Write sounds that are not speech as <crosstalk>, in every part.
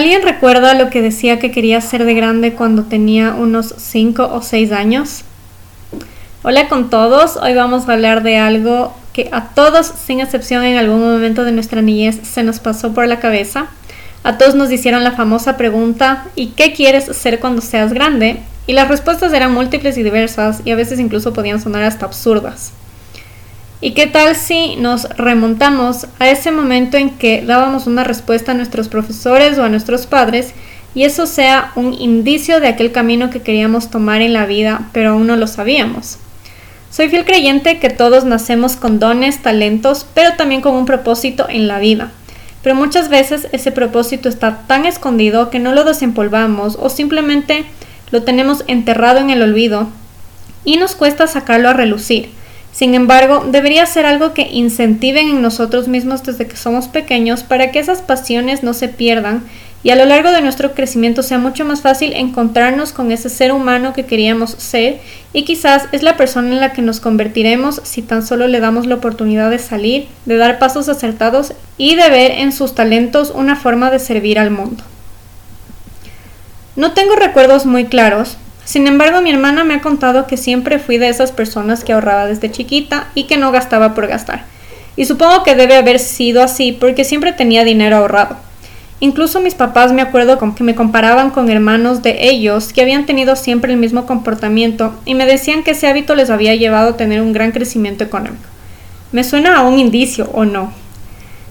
¿Alguien recuerda lo que decía que quería ser de grande cuando tenía unos 5 o 6 años? Hola con todos, hoy vamos a hablar de algo que a todos, sin excepción en algún momento de nuestra niñez, se nos pasó por la cabeza. A todos nos hicieron la famosa pregunta ¿y qué quieres ser cuando seas grande? Y las respuestas eran múltiples y diversas y a veces incluso podían sonar hasta absurdas. ¿Y qué tal si nos remontamos a ese momento en que dábamos una respuesta a nuestros profesores o a nuestros padres y eso sea un indicio de aquel camino que queríamos tomar en la vida, pero aún no lo sabíamos? Soy fiel creyente que todos nacemos con dones, talentos, pero también con un propósito en la vida. Pero muchas veces ese propósito está tan escondido que no lo desempolvamos o simplemente lo tenemos enterrado en el olvido y nos cuesta sacarlo a relucir. Sin embargo, debería ser algo que incentiven en nosotros mismos desde que somos pequeños para que esas pasiones no se pierdan y a lo largo de nuestro crecimiento sea mucho más fácil encontrarnos con ese ser humano que queríamos ser y quizás es la persona en la que nos convertiremos si tan solo le damos la oportunidad de salir, de dar pasos acertados y de ver en sus talentos una forma de servir al mundo. No tengo recuerdos muy claros, sin embargo, mi hermana me ha contado que siempre fui de esas personas que ahorraba desde chiquita y que no gastaba por gastar. Y supongo que debe haber sido así porque siempre tenía dinero ahorrado. Incluso mis papás me acuerdo con que me comparaban con hermanos de ellos que habían tenido siempre el mismo comportamiento y me decían que ese hábito les había llevado a tener un gran crecimiento económico. Me suena a un indicio, ¿o no?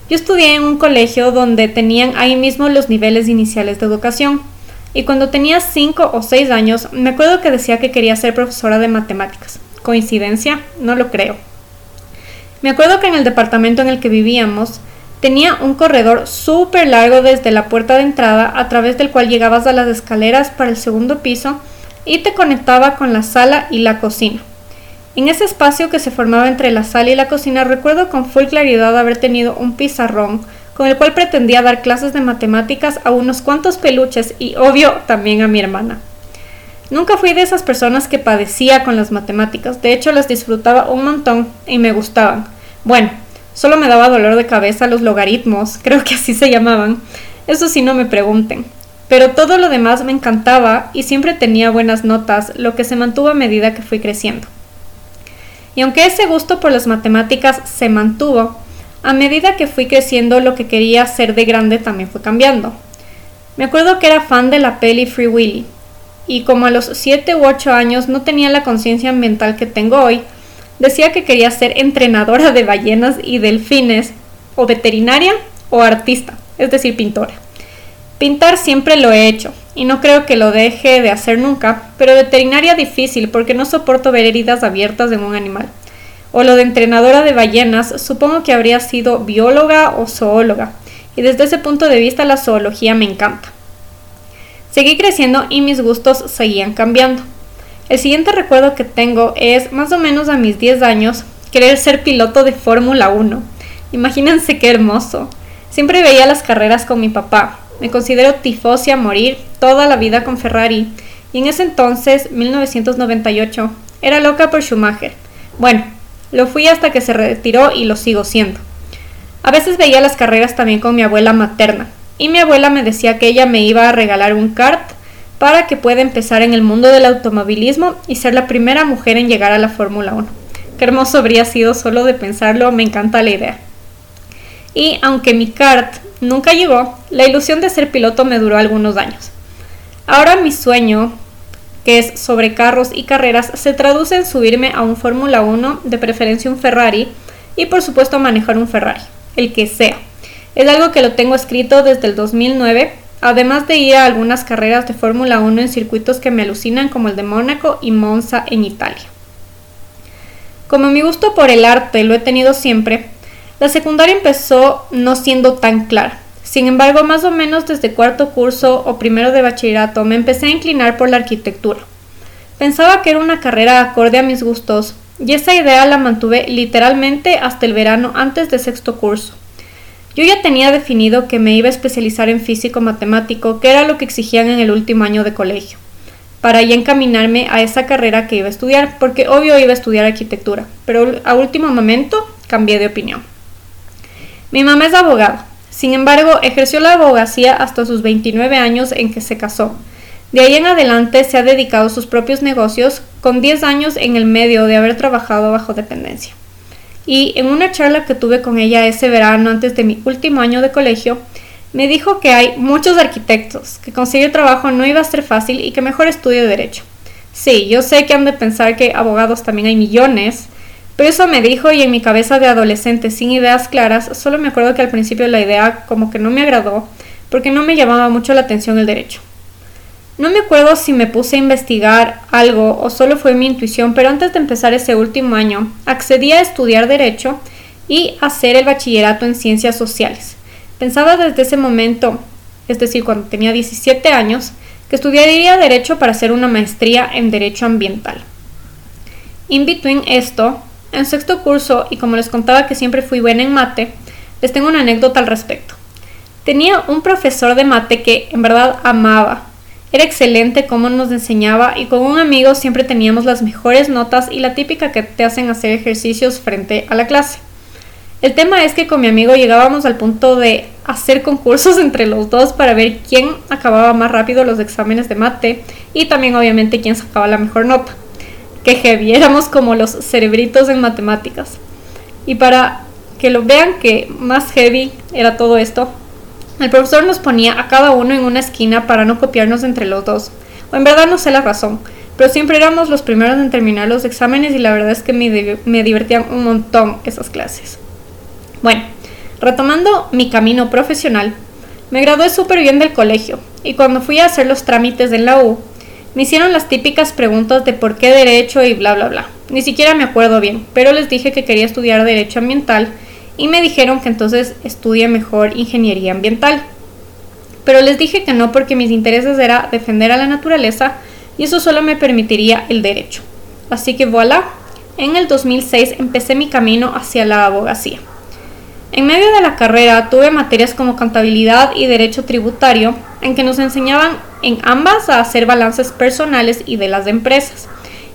Yo estudié en un colegio donde tenían ahí mismo los niveles iniciales de educación, y cuando tenía 5 o 6 años me acuerdo que decía que quería ser profesora de matemáticas. ¿Coincidencia? No lo creo. Me acuerdo que en el departamento en el que vivíamos tenía un corredor súper largo desde la puerta de entrada a través del cual llegabas a las escaleras para el segundo piso y te conectaba con la sala y la cocina. En ese espacio que se formaba entre la sala y la cocina recuerdo con full claridad haber tenido un pizarrón con el cual pretendía dar clases de matemáticas a unos cuantos peluches y obvio también a mi hermana. Nunca fui de esas personas que padecía con las matemáticas, de hecho las disfrutaba un montón y me gustaban. Bueno, solo me daba dolor de cabeza los logaritmos, <laughs> creo que así se llamaban, eso sí no me pregunten. Pero todo lo demás me encantaba y siempre tenía buenas notas, lo que se mantuvo a medida que fui creciendo. Y aunque ese gusto por las matemáticas se mantuvo, a medida que fui creciendo, lo que quería ser de grande también fue cambiando. Me acuerdo que era fan de la peli Free Willy, y como a los 7 u 8 años no tenía la conciencia ambiental que tengo hoy, decía que quería ser entrenadora de ballenas y delfines, o veterinaria o artista, es decir, pintora. Pintar siempre lo he hecho, y no creo que lo deje de hacer nunca, pero veterinaria difícil porque no soporto ver heridas abiertas en un animal o lo de entrenadora de ballenas, supongo que habría sido bióloga o zoóloga, y desde ese punto de vista la zoología me encanta. Seguí creciendo y mis gustos seguían cambiando. El siguiente recuerdo que tengo es, más o menos a mis 10 años, querer ser piloto de Fórmula 1. Imagínense qué hermoso. Siempre veía las carreras con mi papá. Me considero tifosi a morir toda la vida con Ferrari. Y en ese entonces, 1998, era loca por Schumacher. Bueno, lo fui hasta que se retiró y lo sigo siendo. A veces veía las carreras también con mi abuela materna, y mi abuela me decía que ella me iba a regalar un kart para que pueda empezar en el mundo del automovilismo y ser la primera mujer en llegar a la Fórmula 1. Qué hermoso habría sido solo de pensarlo, me encanta la idea. Y aunque mi kart nunca llegó, la ilusión de ser piloto me duró algunos años. Ahora mi sueño que es sobre carros y carreras, se traduce en subirme a un Fórmula 1, de preferencia un Ferrari, y por supuesto manejar un Ferrari, el que sea. Es algo que lo tengo escrito desde el 2009, además de ir a algunas carreras de Fórmula 1 en circuitos que me alucinan como el de Mónaco y Monza en Italia. Como mi gusto por el arte lo he tenido siempre, la secundaria empezó no siendo tan clara. Sin embargo, más o menos desde cuarto curso o primero de bachillerato me empecé a inclinar por la arquitectura. Pensaba que era una carrera acorde a mis gustos y esa idea la mantuve literalmente hasta el verano antes de sexto curso. Yo ya tenía definido que me iba a especializar en físico matemático, que era lo que exigían en el último año de colegio, para ya encaminarme a esa carrera que iba a estudiar, porque obvio iba a estudiar arquitectura, pero a último momento cambié de opinión. Mi mamá es abogada Sin embargo, ejerció la abogacía hasta sus 29 años en que se casó. De ahí en adelante se ha dedicado a sus propios negocios, con 10 años en el medio de haber trabajado bajo dependencia. Y en una charla que tuve con ella ese verano antes de mi último año de colegio, me dijo que hay muchos arquitectos, que conseguir trabajo no iba a ser fácil y que mejor estudie derecho. Sí, yo sé que han de pensar que abogados también hay millones, pero eso me dijo y en mi cabeza de adolescente sin ideas claras, solo me acuerdo que al principio la idea como que no me agradó porque no me llamaba mucho la atención el derecho. No me acuerdo si me puse a investigar algo o solo fue mi intuición, pero antes de empezar ese último año accedí a estudiar derecho y hacer el bachillerato en ciencias sociales. Pensaba desde ese momento, es decir, cuando tenía 17 años, que estudiaría derecho para hacer una maestría en derecho ambiental. In between esto, en sexto curso, y como les contaba que siempre fui buena en mate, les tengo una anécdota al respecto. Tenía un profesor de mate que en verdad amaba. Era excelente cómo nos enseñaba y con un amigo siempre teníamos las mejores notas y la típica que te hacen hacer ejercicios frente a la clase. El tema es que con mi amigo llegábamos al punto de hacer concursos <laughs> entre los dos para ver quién acababa más rápido los exámenes de mate y también obviamente quién sacaba la mejor nota. Que heavy, éramos como los cerebritos en matemáticas. Y para que lo vean que más heavy era todo esto, el profesor nos ponía a cada uno en una esquina para no copiarnos entre los dos. O en verdad no sé la razón, pero siempre éramos los primeros en terminar los exámenes y la verdad es que me, me divertían un montón esas clases. Bueno, retomando mi camino profesional, me gradué súper bien del colegio y cuando fui a hacer los trámites en la U, me hicieron las típicas preguntas de por qué derecho y bla bla bla. Ni siquiera me acuerdo bien, pero les dije que quería estudiar derecho ambiental y me dijeron que entonces estudie mejor ingeniería ambiental. Pero les dije que no porque mis intereses era defender a la naturaleza y eso solo me permitiría el derecho. Así que voilà, en el 2006 empecé mi camino hacia la abogacía. En medio de la carrera tuve materias como contabilidad y derecho tributario, en que nos enseñaban en ambas a hacer balances personales y de las empresas.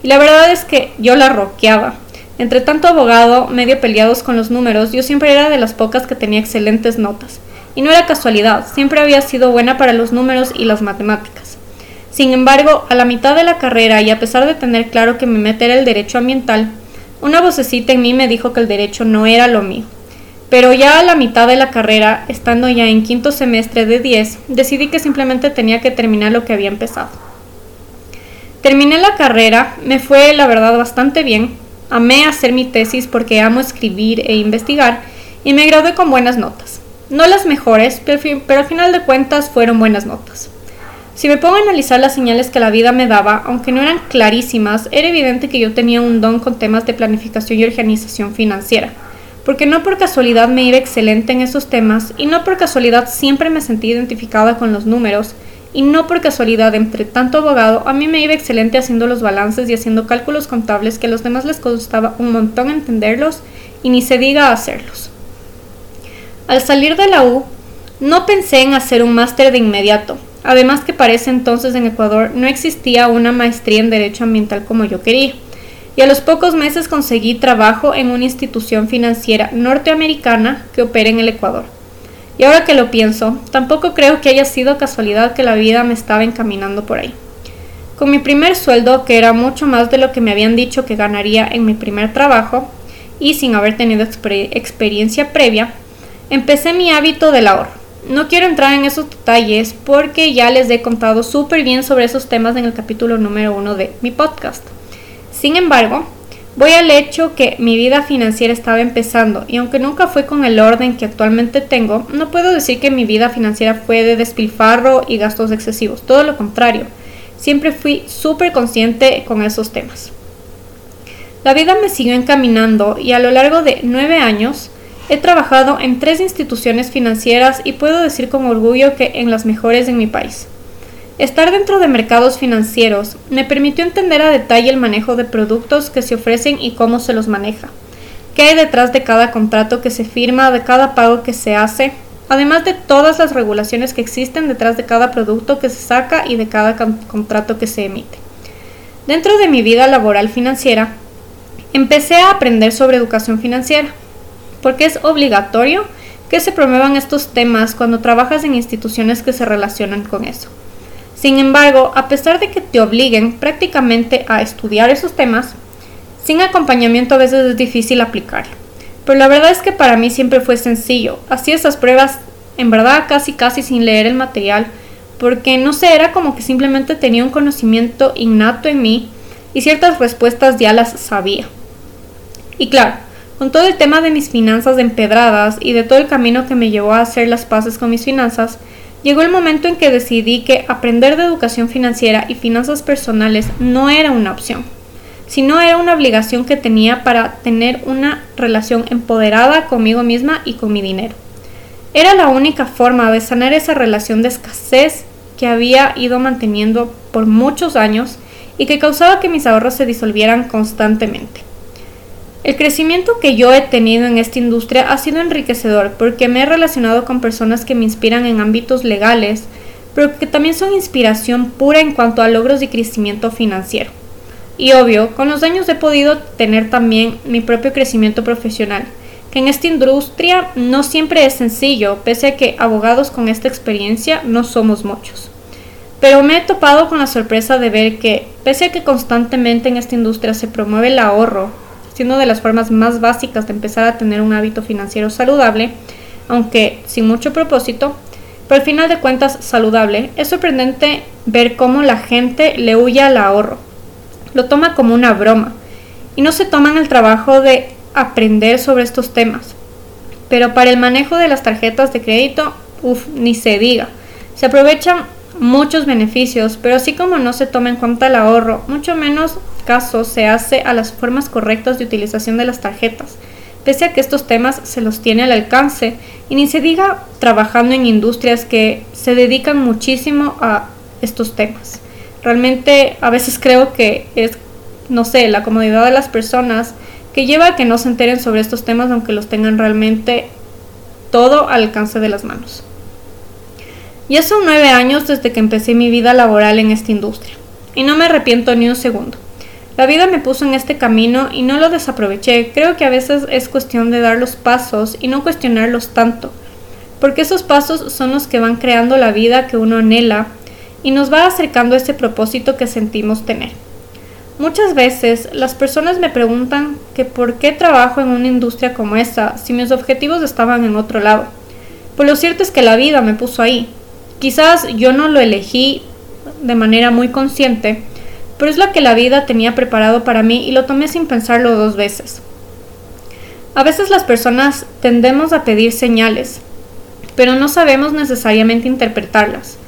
Y la verdad es que yo la roqueaba. Entre tanto abogado, medio peleados con los números, yo siempre era de las pocas que tenía excelentes notas. Y no era casualidad, siempre había sido buena para los números y las matemáticas. Sin embargo, a la mitad de la carrera y a pesar de tener claro que mi meta era el derecho ambiental, una vocecita en mí me dijo que el derecho no era lo mío. Pero ya a la mitad de la carrera, estando ya en quinto semestre de 10, decidí que simplemente tenía que terminar lo que había empezado. Terminé la carrera, me fue la verdad bastante bien, amé hacer mi tesis porque amo escribir e investigar y me gradué con buenas notas. No las mejores, pero al final de cuentas fueron buenas notas. Si me pongo a analizar las señales que la vida me daba, aunque no eran clarísimas, era evidente que yo tenía un don con temas de planificación y organización financiera porque no por casualidad me iba excelente en esos temas y no por casualidad siempre me sentí identificada con los números y no por casualidad entre tanto abogado a mí me iba excelente haciendo los balances y haciendo cálculos contables que a los demás les costaba un montón entenderlos y ni se diga hacerlos. Al salir de la U, no pensé en hacer un máster de inmediato, además que para entonces en Ecuador no existía una maestría en Derecho Ambiental como yo quería y a los pocos meses conseguí trabajo en una institución financiera norteamericana que opera en el Ecuador. Y ahora que lo pienso, tampoco creo que haya sido casualidad que la vida me estaba encaminando por ahí. Con mi primer sueldo, que era mucho más de lo que me habían dicho que ganaría en mi primer trabajo, y sin haber tenido experiencia previa, empecé mi hábito del ahorro. No quiero entrar en esos detalles porque ya les he contado súper bien sobre esos temas en el capítulo número uno de mi podcast. Sin embargo, voy al hecho que mi vida financiera estaba empezando y aunque nunca fue con el orden que actualmente tengo, no puedo decir que mi vida financiera fue de despilfarro y gastos excesivos, todo lo contrario, siempre fui súper consciente con esos temas. La vida me siguió encaminando y a lo largo de nueve años he trabajado en tres instituciones financieras y puedo decir con orgullo que en las mejores en mi país. Estar dentro de mercados financieros me permitió entender a detalle el manejo de productos que se ofrecen y cómo se los maneja, qué hay detrás de cada contrato que se firma, de cada pago que se hace, además de todas las regulaciones que existen detrás de cada producto que se saca y de cada contrato que se emite. Dentro de mi vida laboral financiera, empecé a aprender sobre educación financiera, porque es obligatorio que se promuevan estos temas cuando trabajas en instituciones que se relacionan con eso. Sin embargo, a pesar de que te obliguen prácticamente a estudiar esos temas, sin acompañamiento a veces es difícil aplicarlo. Pero la verdad es que para mí siempre fue sencillo. Hacía esas pruebas en verdad casi casi sin leer el material, porque no sé, era como que simplemente tenía un conocimiento innato en mí y ciertas respuestas ya las sabía. Y claro, con todo el tema de mis finanzas empedradas y de todo el camino que me llevó a hacer las paces con mis finanzas, llegó el momento en que decidí que aprender de educación financiera y finanzas personales no era una opción, sino era una obligación que tenía para tener una relación empoderada conmigo misma y con mi dinero. Era la única forma de sanar esa relación de escasez que había ido manteniendo por muchos años y que causaba que mis ahorros se disolvieran constantemente. El crecimiento que yo he tenido en esta industria ha sido enriquecedor porque me he relacionado con personas que me inspiran en ámbitos legales, pero que también son inspiración pura en cuanto a logros y crecimiento financiero. Y obvio, con los años he podido tener también mi propio crecimiento profesional, que en esta industria no siempre es sencillo, pese a que abogados con esta experiencia no somos muchos. Pero me he topado con la sorpresa de ver que, pese a que constantemente en esta industria se promueve el ahorro, siendo de las formas más básicas de empezar a tener un hábito financiero saludable, aunque sin mucho propósito, pero al final de cuentas saludable, es sorprendente ver cómo la gente le huye al ahorro, lo toma como una broma y no se toman el trabajo de aprender sobre estos temas. Pero para el manejo de las tarjetas de crédito, uff, ni se diga. Se aprovechan muchos beneficios, pero así como no se toma en cuenta el ahorro, mucho menos caso se hace a las formas correctas de utilización de las tarjetas, pese a que estos temas se los tiene al alcance y ni se diga trabajando en industrias que se dedican muchísimo a estos temas. Realmente a veces creo que es, no sé, la comodidad de las personas que lleva a que no se enteren sobre estos temas aunque los tengan realmente todo al alcance de las manos. Ya son nueve años desde que empecé mi vida laboral en esta industria y no me arrepiento ni un segundo. La vida me puso en este camino y no lo desaproveché. Creo que a veces es cuestión de dar los pasos y no cuestionarlos tanto, porque esos pasos son los que van creando la vida que uno anhela y nos va acercando a ese propósito que sentimos tener. Muchas veces las personas me preguntan que por qué trabajo en una industria como esta si mis objetivos estaban en otro lado. Pues lo cierto es que la vida me puso ahí. Quizás yo no lo elegí de manera muy consciente, pero es lo que la vida tenía preparado para mí y lo tomé sin pensarlo dos veces. A veces las personas tendemos a pedir señales, pero no sabemos necesariamente interpretarlas.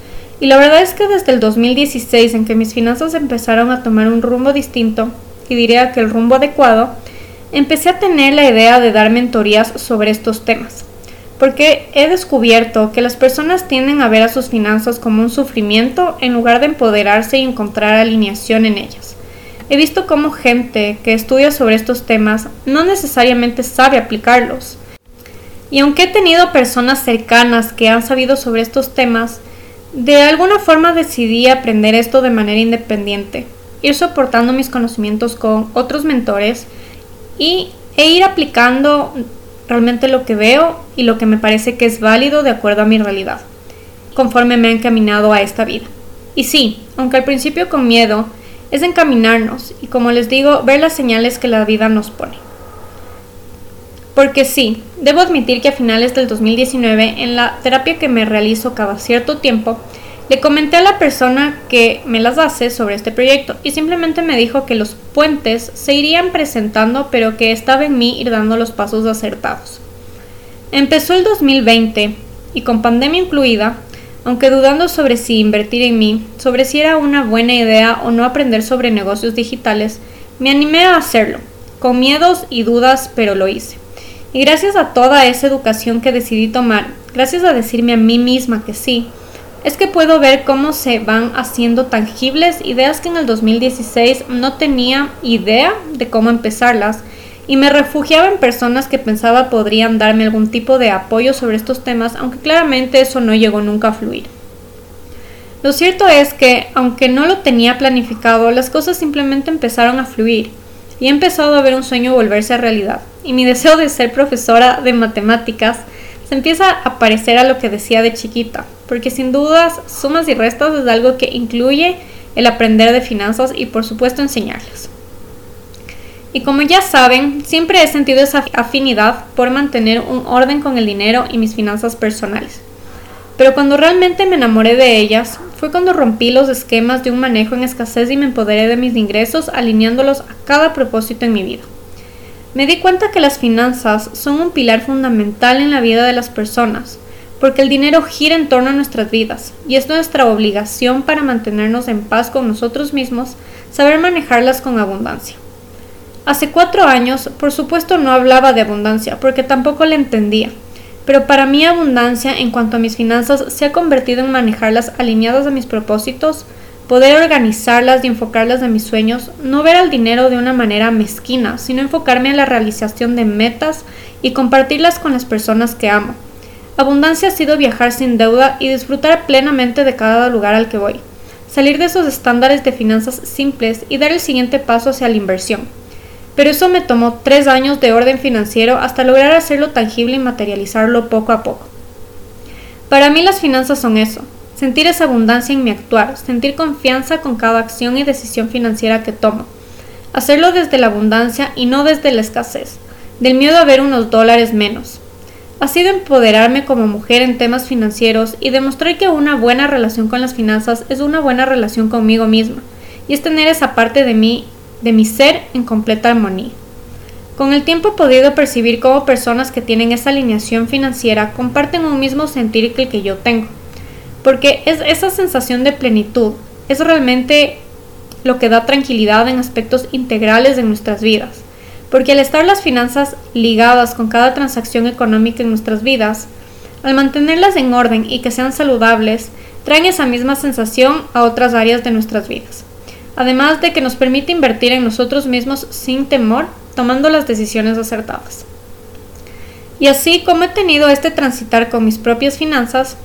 Y la verdad es que desde el 2016, en que mis finanzas empezaron a tomar un rumbo distinto, y diría que el rumbo adecuado, empecé a tener la idea de dar mentorías sobre estos temas porque he descubierto que las personas tienden a ver a sus finanzas como un sufrimiento en lugar de empoderarse y encontrar alineación en ellas. He visto cómo gente que estudia sobre estos temas no necesariamente sabe aplicarlos. Y aunque he tenido personas cercanas que han sabido sobre estos temas, de alguna forma decidí aprender esto de manera independiente, ir soportando mis conocimientos con otros mentores y, e ir aplicando realmente lo que veo y lo que me parece que es válido de acuerdo a mi realidad, conforme me he encaminado a esta vida. Y sí, aunque al principio con miedo, es encaminarnos y como les digo, ver las señales que la vida nos pone. Porque sí, debo admitir que a finales del 2019, en la terapia que me realizo cada cierto tiempo, le comenté a la persona que me las hace sobre este proyecto y simplemente me dijo que los puentes se irían presentando pero que estaba en mí ir dando los pasos acertados. Empezó el 2020 y con pandemia incluida, aunque dudando sobre si invertir en mí, sobre si era una buena idea o no aprender sobre negocios digitales, me animé a hacerlo, con miedos y dudas, pero lo hice. Y gracias a toda esa educación que decidí tomar, gracias a decirme a mí misma que sí, es que puedo ver cómo se van haciendo tangibles ideas que en el 2016 no tenía idea de cómo empezarlas y me refugiaba en personas que pensaba podrían darme algún tipo de apoyo sobre estos temas, aunque claramente eso no llegó nunca a fluir. Lo cierto es que, aunque no lo tenía planificado, las cosas simplemente empezaron a fluir y he empezado a ver un sueño volverse a realidad. Y mi deseo de ser profesora de matemáticas se empieza a parecer a lo que decía de chiquita, porque sin dudas sumas y restas es algo que incluye el aprender de finanzas y por supuesto enseñarlas. Y como ya saben, siempre he sentido esa afinidad por mantener un orden con el dinero y mis finanzas personales. Pero cuando realmente me enamoré de ellas, fue cuando rompí los esquemas de un manejo en escasez y me empoderé de mis ingresos alineándolos a cada propósito en mi vida. Me di cuenta que las finanzas son un pilar fundamental en la vida de las personas, porque el dinero gira en torno a nuestras vidas y es nuestra obligación para mantenernos en paz con nosotros mismos, saber manejarlas con abundancia. Hace cuatro años, por supuesto, no hablaba de abundancia, porque tampoco la entendía. Pero para mí abundancia en cuanto a mis finanzas se ha convertido en manejarlas alineadas a mis propósitos, poder organizarlas y enfocarlas a mis sueños, no ver al dinero de una manera mezquina, sino enfocarme en la realización de metas y compartirlas con las personas que amo. Abundancia ha sido viajar sin deuda y disfrutar plenamente de cada lugar al que voy, salir de esos estándares de finanzas simples y dar el siguiente paso hacia la inversión pero eso me tomó tres años de orden financiero hasta lograr hacerlo tangible y materializarlo poco a poco. Para mí las finanzas son eso, sentir esa abundancia en mi actuar, sentir confianza con cada acción y decisión financiera que tomo, hacerlo desde la abundancia y no desde la escasez, del miedo a ver unos dólares menos. Ha sido empoderarme como mujer en temas financieros y demostrar que una buena relación con las finanzas es una buena relación conmigo misma, y es tener esa parte de mí de mi ser en completa armonía. Con el tiempo he podido percibir cómo personas que tienen esa alineación financiera comparten un mismo sentir que el que yo tengo, porque es esa sensación de plenitud, es realmente lo que da tranquilidad en aspectos integrales de nuestras vidas, porque al estar las finanzas ligadas con cada transacción económica en nuestras vidas, al mantenerlas en orden y que sean saludables, traen esa misma sensación a otras áreas de nuestras vidas además de que nos permite invertir en nosotros mismos sin temor, tomando las decisiones acertadas. Y así como he tenido este transitar con mis propias finanzas,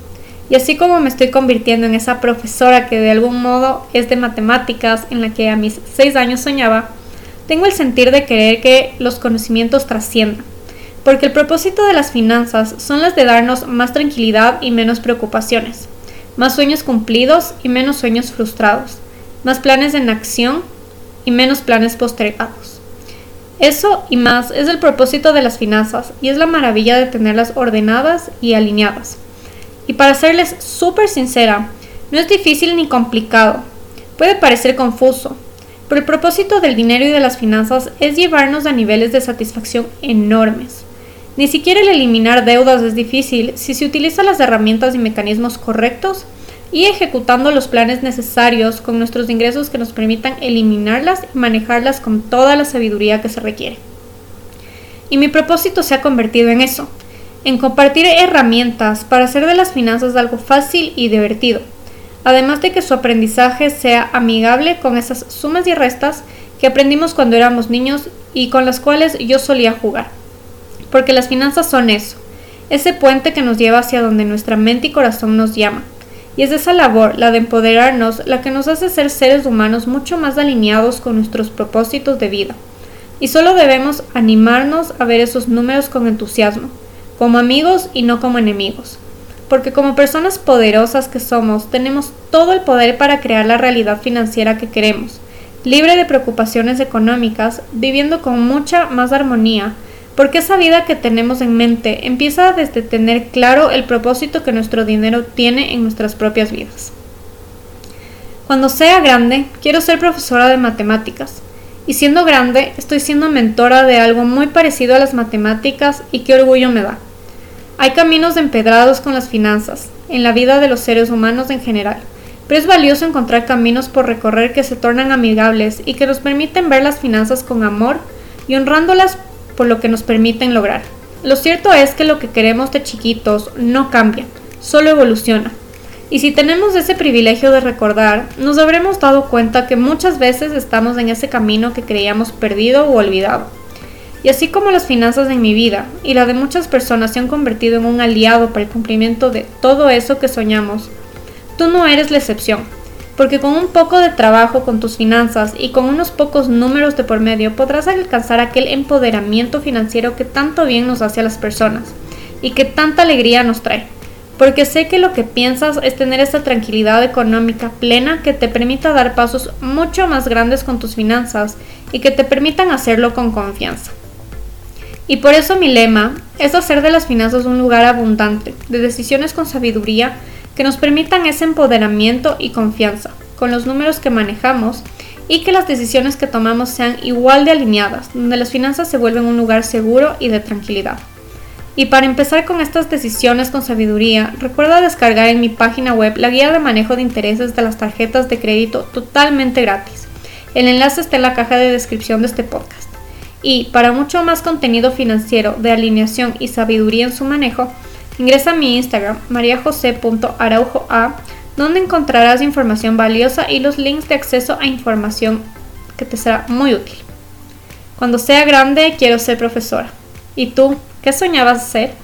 y así como me estoy convirtiendo en esa profesora que de algún modo es de matemáticas en la que a mis seis años soñaba, tengo el sentir de querer que los conocimientos trasciendan, porque el propósito de las finanzas son las de darnos más tranquilidad y menos preocupaciones, más sueños cumplidos y menos sueños frustrados, más planes en acción y menos planes postergados. Eso y más es el propósito de las finanzas y es la maravilla de tenerlas ordenadas y alineadas. Y para serles súper sincera, no es difícil ni complicado. Puede parecer confuso, pero el propósito del dinero y de las finanzas es llevarnos a niveles de satisfacción enormes. Ni siquiera el eliminar deudas es difícil si se utilizan las herramientas y mecanismos correctos y ejecutando los planes necesarios con nuestros ingresos que nos permitan eliminarlas y manejarlas con toda la sabiduría que se requiere. Y mi propósito se ha convertido en eso, en compartir herramientas para hacer de las finanzas algo fácil y divertido, además de que su aprendizaje sea amigable con esas sumas y restas que aprendimos cuando éramos niños y con las cuales yo solía jugar. Porque las finanzas son eso, ese puente que nos lleva hacia donde nuestra mente y corazón nos llaman y es esa labor, la de empoderarnos, la que nos hace ser seres humanos mucho más alineados con nuestros propósitos de vida. Y solo debemos animarnos a ver esos números con entusiasmo, como amigos y no como enemigos. Porque como personas poderosas que somos, tenemos todo el poder para crear la realidad financiera que queremos, libre de preocupaciones económicas, viviendo con mucha más armonía, porque esa vida que tenemos en mente empieza desde tener claro el propósito que nuestro dinero tiene en nuestras propias vidas. Cuando sea grande, quiero ser profesora de matemáticas. Y siendo grande, estoy siendo mentora de algo muy parecido a las matemáticas y qué orgullo me da. Hay caminos empedrados con las finanzas, en la vida de los seres humanos en general, pero es valioso encontrar caminos por recorrer que se tornan amigables y que nos permiten ver las finanzas con amor y honrándolas por lo que nos permiten lograr. Lo cierto es que lo que queremos de chiquitos no cambia, solo evoluciona. Y si tenemos ese privilegio de recordar, nos habremos dado cuenta que muchas veces estamos en ese camino que creíamos perdido o olvidado. Y así como las finanzas en mi vida y la de muchas personas se han convertido en un aliado para el cumplimiento de todo eso que soñamos, tú no eres la excepción porque con un poco de trabajo con tus finanzas y con unos pocos números de por medio podrás alcanzar aquel empoderamiento financiero que tanto bien nos hace a las personas y que tanta alegría nos trae. Porque sé que lo que piensas es tener esa tranquilidad económica plena que te permita dar pasos mucho más grandes con tus finanzas y que te permitan hacerlo con confianza. Y por eso mi lema es hacer de las finanzas un lugar abundante, de decisiones con sabiduría que nos permitan ese empoderamiento y confianza con los números que manejamos y que las decisiones que tomamos sean igual de alineadas, donde las finanzas se vuelven un lugar seguro y de tranquilidad. Y para empezar con estas decisiones con sabiduría, recuerda descargar en mi página web la guía de manejo de intereses de las tarjetas de crédito totalmente gratis. El enlace está en la caja de descripción de este podcast. Y para mucho más contenido financiero de alineación y sabiduría en su manejo, ingresa a mi Instagram mariajose.araujoa donde encontrarás información valiosa y los links de acceso a información que te será muy útil. Cuando sea grande quiero ser profesora. ¿Y tú qué soñabas ser?